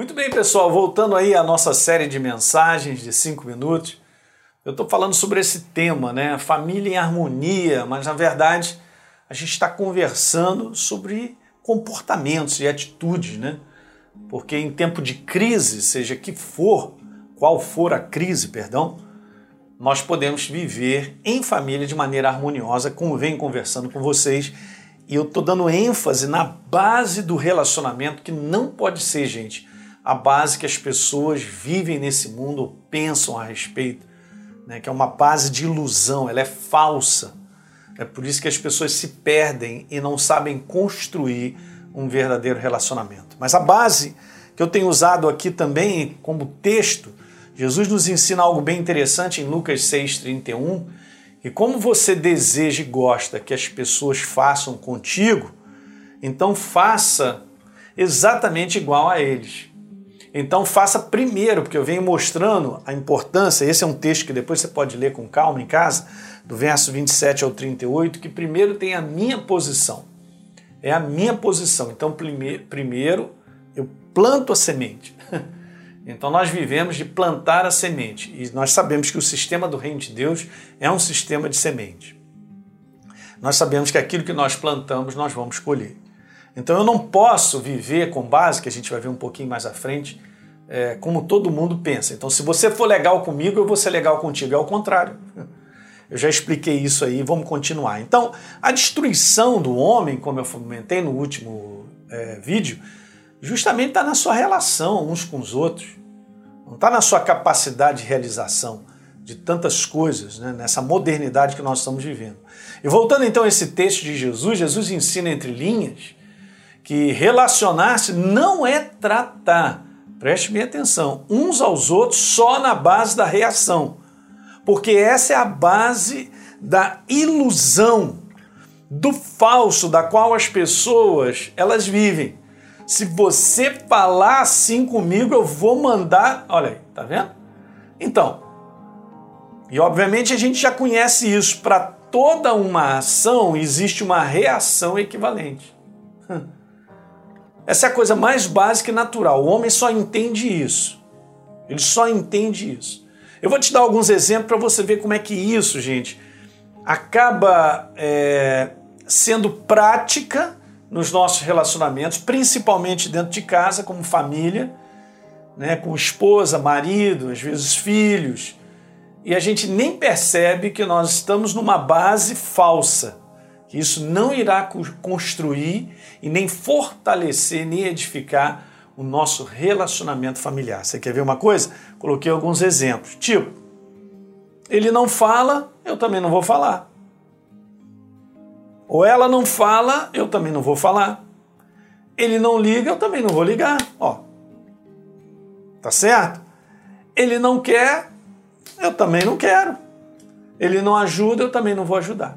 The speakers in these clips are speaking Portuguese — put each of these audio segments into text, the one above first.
Muito bem, pessoal, voltando aí à nossa série de mensagens de cinco minutos, eu estou falando sobre esse tema, né? Família em harmonia, mas na verdade a gente está conversando sobre comportamentos e atitudes, né? Porque em tempo de crise, seja que for, qual for a crise, perdão, nós podemos viver em família de maneira harmoniosa, como venho conversando com vocês. E eu estou dando ênfase na base do relacionamento, que não pode ser, gente, a base que as pessoas vivem nesse mundo pensam a respeito, né? que é uma base de ilusão, ela é falsa. É por isso que as pessoas se perdem e não sabem construir um verdadeiro relacionamento. Mas a base que eu tenho usado aqui também como texto, Jesus nos ensina algo bem interessante em Lucas 6,31, e como você deseja e gosta que as pessoas façam contigo, então faça exatamente igual a eles. Então faça primeiro, porque eu venho mostrando a importância, esse é um texto que depois você pode ler com calma em casa, do verso 27 ao 38, que primeiro tem a minha posição. É a minha posição. Então primeiro eu planto a semente. Então nós vivemos de plantar a semente e nós sabemos que o sistema do reino de Deus é um sistema de semente. Nós sabemos que aquilo que nós plantamos nós vamos colher. Então eu não posso viver com base, que a gente vai ver um pouquinho mais à frente, é, como todo mundo pensa. Então se você for legal comigo, eu vou ser legal contigo. É o contrário. Eu já expliquei isso aí, vamos continuar. Então, a destruição do homem, como eu comentei no último é, vídeo, justamente está na sua relação uns com os outros. Não está na sua capacidade de realização de tantas coisas, né, nessa modernidade que nós estamos vivendo. E voltando então a esse texto de Jesus, Jesus ensina entre linhas que relacionar-se não é tratar, preste bem atenção, uns aos outros só na base da reação, porque essa é a base da ilusão, do falso da qual as pessoas elas vivem. Se você falar assim comigo, eu vou mandar. Olha aí, tá vendo? Então, e obviamente a gente já conhece isso. Para toda uma ação existe uma reação equivalente. Essa é a coisa mais básica e natural. O homem só entende isso. Ele só entende isso. Eu vou te dar alguns exemplos para você ver como é que isso, gente, acaba é, sendo prática nos nossos relacionamentos, principalmente dentro de casa, como família, né, com esposa, marido, às vezes filhos, e a gente nem percebe que nós estamos numa base falsa que isso não irá construir e nem fortalecer, nem edificar o nosso relacionamento familiar. Você quer ver uma coisa? Coloquei alguns exemplos. Tipo, ele não fala, eu também não vou falar. Ou ela não fala, eu também não vou falar. Ele não liga, eu também não vou ligar. Ó. Tá certo? Ele não quer, eu também não quero. Ele não ajuda, eu também não vou ajudar.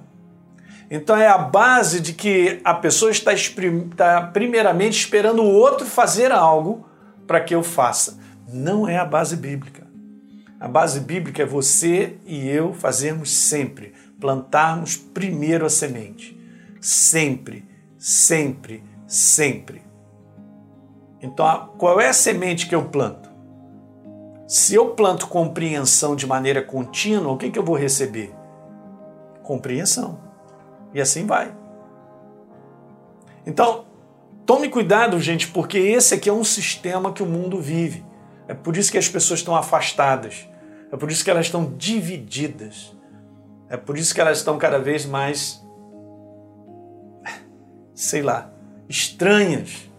Então é a base de que a pessoa está, está primeiramente esperando o outro fazer algo para que eu faça. Não é a base bíblica. A base bíblica é você e eu fazermos sempre, plantarmos primeiro a semente. Sempre, sempre, sempre. Então, qual é a semente que eu planto? Se eu planto compreensão de maneira contínua, o que, que eu vou receber? Compreensão. E assim vai. Então, tome cuidado, gente, porque esse aqui é um sistema que o mundo vive. É por isso que as pessoas estão afastadas. É por isso que elas estão divididas. É por isso que elas estão cada vez mais, sei lá, estranhas.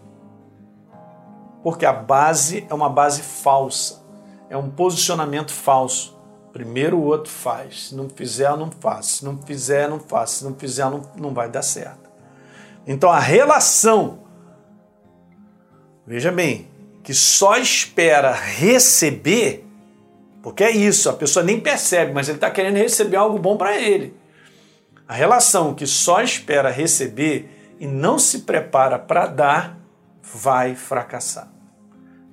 Porque a base é uma base falsa. É um posicionamento falso. Primeiro o outro faz. Se não fizer, não faz. Se não fizer, não faz. Se não fizer, não, não vai dar certo. Então a relação, veja bem, que só espera receber, porque é isso, a pessoa nem percebe, mas ele está querendo receber algo bom para ele. A relação que só espera receber e não se prepara para dar, vai fracassar.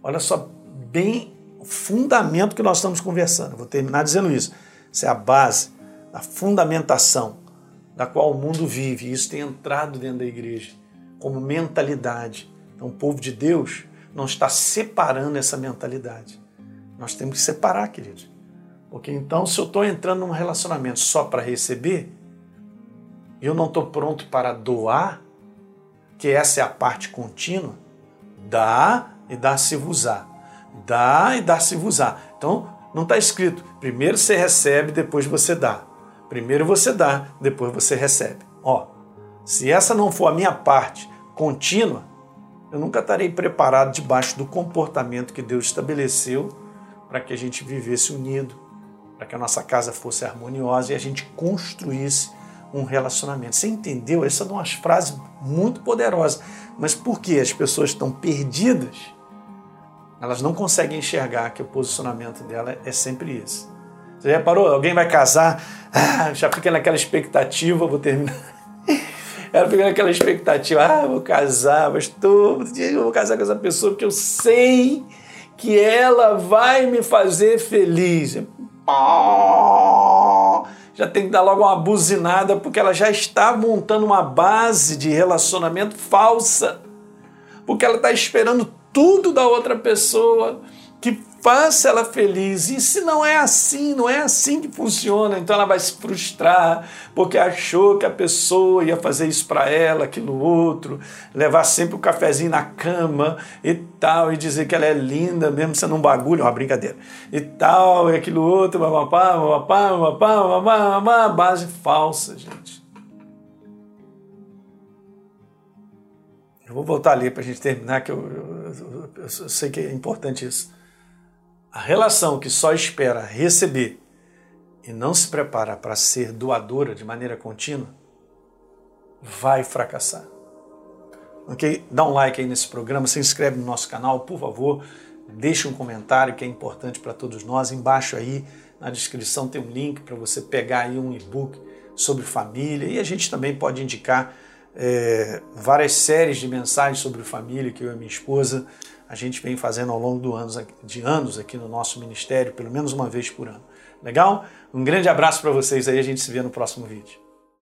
Olha só, bem fundamento que nós estamos conversando. vou terminar dizendo isso. Isso é a base, a fundamentação da qual o mundo vive. E isso tem entrado dentro da igreja como mentalidade. Então, o povo de Deus não está separando essa mentalidade. Nós temos que separar, querido. Porque então, se eu estou entrando num relacionamento só para receber, e eu não estou pronto para doar, que essa é a parte contínua, dá e dá-se-vos-á. Dá e dá-se-vos-á. Então, não está escrito, primeiro você recebe, depois você dá. Primeiro você dá, depois você recebe. Ó, se essa não for a minha parte contínua, eu nunca estarei preparado debaixo do comportamento que Deus estabeleceu para que a gente vivesse unido, para que a nossa casa fosse harmoniosa e a gente construísse um relacionamento. Você entendeu? Essas são umas frases muito poderosas. Mas por que as pessoas estão perdidas? Elas não conseguem enxergar que o posicionamento dela é sempre esse. Você já reparou? Alguém vai casar, ah, já fica naquela expectativa, vou terminar. Ela fica naquela expectativa, ah, vou casar, mas todo dia eu vou casar com essa pessoa porque eu sei que ela vai me fazer feliz. Já tem que dar logo uma buzinada porque ela já está montando uma base de relacionamento falsa. Porque ela está esperando tudo da outra pessoa que faça ela feliz. E se não é assim, não é assim que funciona, então ela vai se frustrar porque achou que a pessoa ia fazer isso para ela, aquilo outro, levar sempre o cafezinho na cama e tal, e dizer que ela é linda, mesmo sendo um bagulho, uma brincadeira, e tal, e aquilo outro, mamapá, mamapá, mamapá, mamapá, base falsa, gente. Eu vou voltar ali para a gente terminar, que eu, eu, eu sei que é importante isso. A relação que só espera receber e não se prepara para ser doadora de maneira contínua vai fracassar. Ok? Dá um like aí nesse programa, se inscreve no nosso canal, por favor, deixe um comentário que é importante para todos nós. Embaixo aí na descrição tem um link para você pegar aí um e-book sobre família e a gente também pode indicar é, várias séries de mensagens sobre família que eu e minha esposa a gente vem fazendo ao longo do anos, de anos aqui no nosso ministério, pelo menos uma vez por ano. Legal? Um grande abraço para vocês aí, a gente se vê no próximo vídeo.